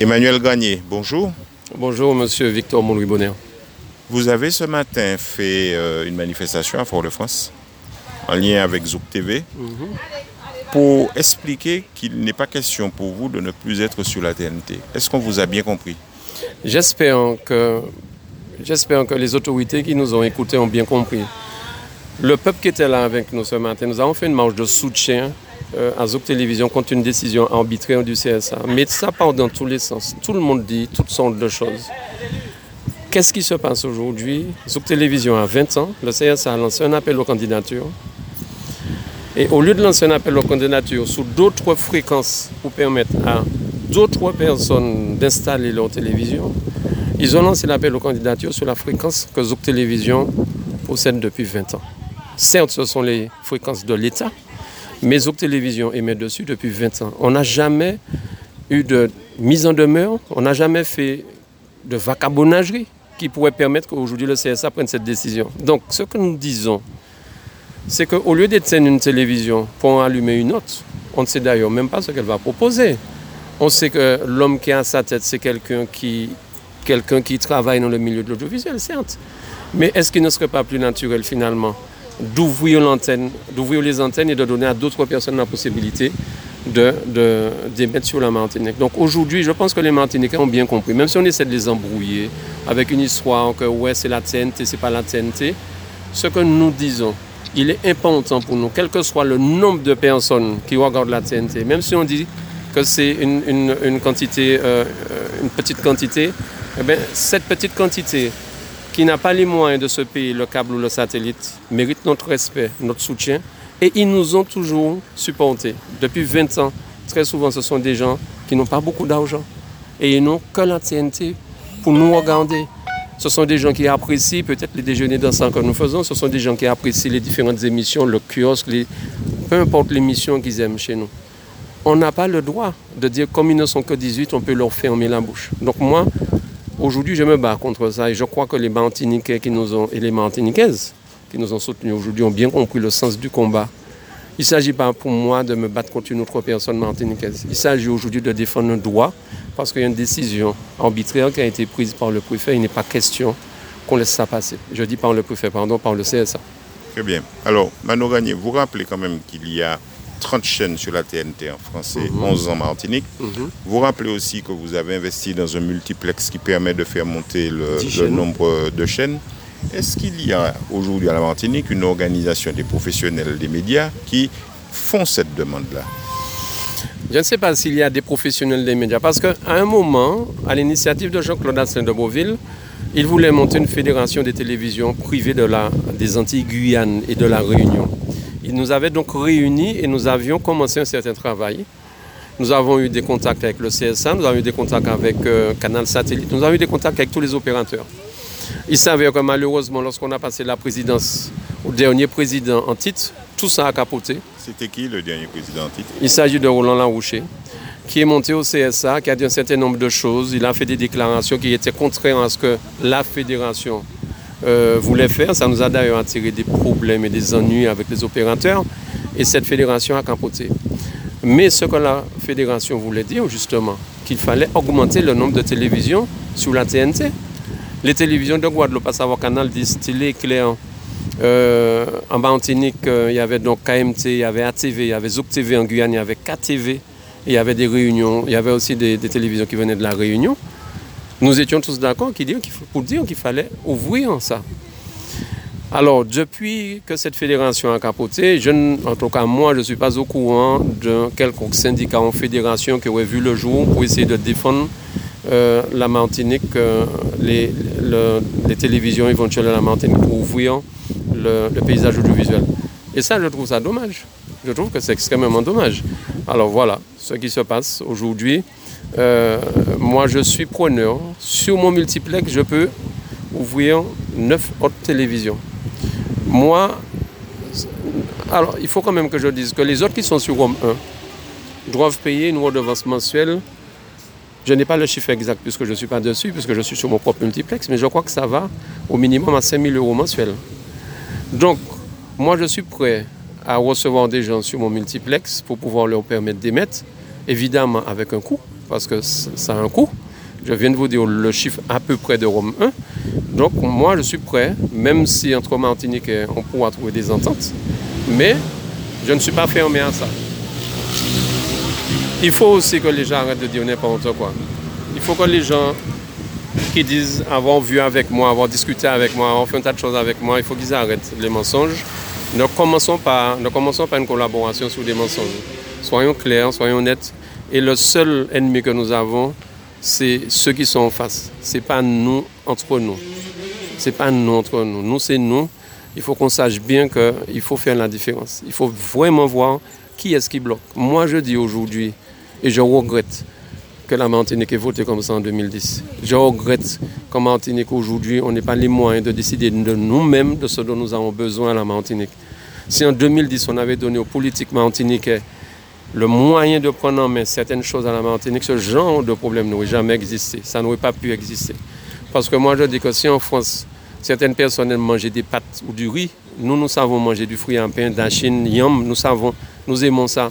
Emmanuel Gagné, bonjour. Bonjour, monsieur Victor Montlouis Bonner. Vous avez ce matin fait euh, une manifestation à Fort-de-France en lien avec Zouk TV pour expliquer qu'il n'est pas question pour vous de ne plus être sur la TNT. Est-ce qu'on vous a bien compris? J'espère que, j'espère que les autorités qui nous ont écoutés ont bien compris. Le peuple qui était là avec nous ce matin, nous avons fait une marche de soutien euh, à Zouk Télévision contre une décision arbitraire du CSA. Mais ça part dans tous les sens. Tout le monde dit toutes sortes de choses. Qu'est-ce qui se passe aujourd'hui? Zouk Télévision a 20 ans. Le CSA a lancé un appel aux candidatures. Et au lieu de lancer un appel aux candidatures sous d'autres fréquences pour permettre à d'autres personnes d'installer leur télévision, ils ont lancé l'appel aux candidatures sur la fréquence que Zouk Télévision possède depuis 20 ans. Certes, ce sont les fréquences de l'État, mais Zouk Télévision émet dessus depuis 20 ans. On n'a jamais eu de mise en demeure, on n'a jamais fait de vacabonnagerie qui pourrait permettre qu'aujourd'hui le CSA prenne cette décision. Donc, ce que nous disons, c'est qu'au lieu d'éteindre une télévision pour en allumer une autre, on ne sait d'ailleurs même pas ce qu'elle va proposer. On sait que l'homme qui est à sa tête, c'est quelqu'un qui travaille dans le milieu de l'audiovisuel, certes. Mais est-ce qu'il ne serait pas plus naturel finalement d'ouvrir l'antenne, d'ouvrir les antennes et de donner à d'autres personnes la possibilité de, de, d'émettre sur la Martinique. Donc aujourd'hui, je pense que les Martiniquais ont bien compris, même si on essaie de les embrouiller avec une histoire que ouais, c'est la TNT, c'est pas la TNT, ce que nous disons, il est important pour nous, quel que soit le nombre de personnes qui regardent la TNT, même si on dit que c'est une, une, une quantité, euh, une petite quantité, eh bien, cette petite quantité qui n'a pas les moyens de se payer le câble ou le satellite mérite notre respect, notre soutien. Et ils nous ont toujours supportés. Depuis 20 ans, très souvent, ce sont des gens qui n'ont pas beaucoup d'argent. Et ils n'ont que la pour nous regarder. Ce sont des gens qui apprécient peut-être les déjeuners dansants que nous faisons. Ce sont des gens qui apprécient les différentes émissions, le kiosque, peu importe l'émission qu'ils aiment chez nous. On n'a pas le droit de dire comme ils ne sont que 18, on peut leur fermer la bouche. Donc moi, Aujourd'hui, je me bats contre ça et je crois que les Martiniquais qui nous ont, et les Martiniquaises qui nous ont soutenus aujourd'hui ont bien compris le sens du combat. Il ne s'agit pas pour moi de me battre contre une autre personne martiniquaise. Il s'agit aujourd'hui de défendre un droit parce qu'il y a une décision arbitraire qui a été prise par le préfet. Il n'est pas question qu'on laisse ça passer. Je dis par le préfet, pardon, par le CSA. Très bien. Alors, Mano Gagné, vous rappelez quand même qu'il y a 30 chaînes sur la TNT en français, Mhm. 11 en Martinique. Vous rappelez aussi que vous avez investi dans un multiplex qui permet de faire monter le, 10 le chaînes. nombre de chaînes. Est-ce qu'il y a aujourd'hui à la Martinique une organisation des professionnels des médias qui font cette demande-là? Je ne sais pas s'il y a des professionnels des médias, parce qu'à un moment, à l'initiative de Jean-Claude Asselin de Beauville, il voulait monter une fédération des télévisions privées de la, des Antilles-Guyane et de la Réunion. Il nous avait donc réunis et nous avions commencé un certain travail. Nous avons eu des contacts avec le CSA, nous avons eu des contacts avec euh, Canal Satellite, nous avons eu des contacts avec tous les opérateurs. Il s'avère que malheureusement, lorsqu'on a passé la présidence au dernier président en titre, tout ça a capoté. C'était qui le dernier président en titre? Il s'agit de Roland Larouché, qui est monté au CSA, qui a dit un certain nombre de choses. Il a fait des déclarations qui étaient contraires à ce que la fédération euh, voulait faire. Ça nous a d'ailleurs attiré des problèmes et des ennuis avec les opérateurs. Et cette fédération a capoté. Mais ce que la fédération voulait dire, justement, qu'il fallait augmenter le nombre de télévisions sur la TNT. Les télévisions de Guadeloupe, à savoir Canal 10, Télé, euh, en Martinique, euh, il y avait donc KMT, il y avait ATV, il y avait Zouk TV en Guyane, il y avait KTV, il y avait des réunions, il y avait aussi des télévisions qui venaient de la Réunion. Nous étions tous d'accord pour dire qu'il fallait ouvrir ça. Alors, depuis que cette fédération a capoté, en tout cas moi, je ne suis pas au courant d'un quelconque syndicat ou fédération qui aurait vu le jour pour essayer de défendre euh, la Martinique, euh, les, le- les télévisions éventuelles de la Martinique pour ouvrir le, le paysage audiovisuel. Et ça, je trouve ça dommage. Je trouve que c'est extrêmement dommage. Alors voilà ce qui se passe aujourd'hui. Euh, moi, je suis preneur. Sur mon multiplex, je peux ouvrir neuf autres télévisions. Moi, alors il faut quand même que je dise que les autres qui sont sur Rome 1 doivent payer une redevance mensuelle. Je n'ai pas le chiffre exact puisque je ne suis pas dessus, puisque je suis sur mon propre multiplex, mais je crois que ça va au minimum à 5 000 euros mensuels. Donc, moi, je suis prêt à recevoir des gens sur mon multiplex pour pouvoir leur permettre d'émettre, évidemment avec un coût, parce que ça a un coût. Je viens de vous dire le chiffre à peu près de Rome 1. Donc moi, je suis prêt, même si entre Martinique, on pourra trouver des ententes. Mais je ne suis pas fermé à ça. Il faut aussi que les gens arrêtent de dire n'importe quoi. Il faut que les gens qui disent avoir vu avec moi, avoir discuté avec moi, avoir fait un tas de choses avec moi, il faut qu'ils arrêtent les mensonges. Ne commençons, pas, ne commençons pas une collaboration sur des mensonges. Soyons clairs, soyons honnêtes. Et le seul ennemi que nous avons, c'est ceux qui sont en face. Ce n'est pas nous entre nous. Ce n'est pas nous entre nous. Nous, c'est nous. Il faut qu'on sache bien qu'il faut faire la différence. Il faut vraiment voir qui est-ce qui bloque. Moi, je dis aujourd'hui, et je regrette que la Martinique ait voté comme ça en 2010. Je regrette qu'en Martinique aujourd'hui, on n'ait pas les moyens de décider de nous-mêmes de ce dont nous avons besoin à la Martinique. Si en 2010, on avait donné aux politiques martiniquais le moyen de prendre en main certaines choses à la Martinique, ce genre de problème n'aurait jamais existé. Ça n'aurait pas pu exister. Parce que moi, je dis que si en France, certaines personnes manger des pâtes ou du riz, nous, nous savons manger du fruit en pain, d'achine, yam, nous savons, nous aimons ça.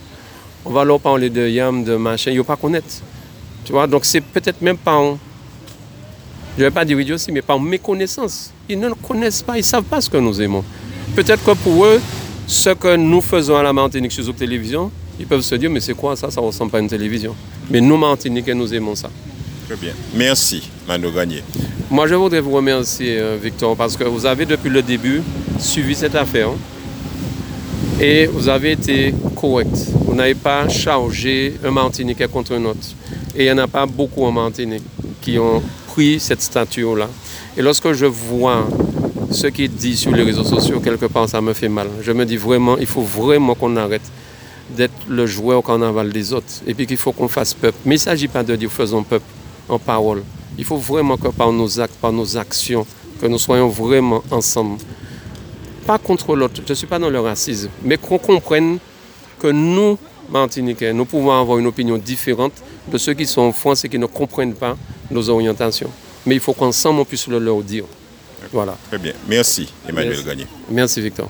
On va leur parler de yam, de machin, ils ne pas connaître. Tu vois, donc c'est peut-être même pas en, je ne vais pas dire aussi, mais par méconnaissance. Ils ne connaissent pas, ils ne savent pas ce que nous aimons. Peut-être que pour eux, ce que nous faisons à la Martinique sur la télévision, ils peuvent se dire, mais c'est quoi ça? Ça ne ressemble pas à une télévision. Mais nous, Martiniquais, nous aimons ça. Très bien. Merci, Mano Gagné. Moi, je voudrais vous remercier, euh, Victor, parce que vous avez depuis le début suivi cette affaire et vous avez été correct. Vous n'avez pas chargé un Martiniquais contre un autre. Et il n'y en a pas beaucoup en Martinique qui ont pris cette statue-là. Et lorsque je vois ce qui est dit sur les réseaux sociaux, quelque part, ça me fait mal. Je me dis vraiment, il faut vraiment qu'on arrête d'être le joueur au carnaval des autres. Et puis qu'il faut qu'on fasse peuple. Mais il ne s'agit pas de dire faisons peuple en parole. Il faut vraiment que par nos actes, par nos actions, que nous soyons vraiment ensemble. Pas contre l'autre, je ne suis pas dans le racisme, mais qu'on comprenne que nous, Martiniquais, nous pouvons avoir une opinion différente de ceux qui sont en France et qui ne comprennent pas nos orientations. Mais il faut qu'ensemble on puisse le leur dire. Voilà. Très bien. Merci, Emmanuel Gagné. Merci, Victor.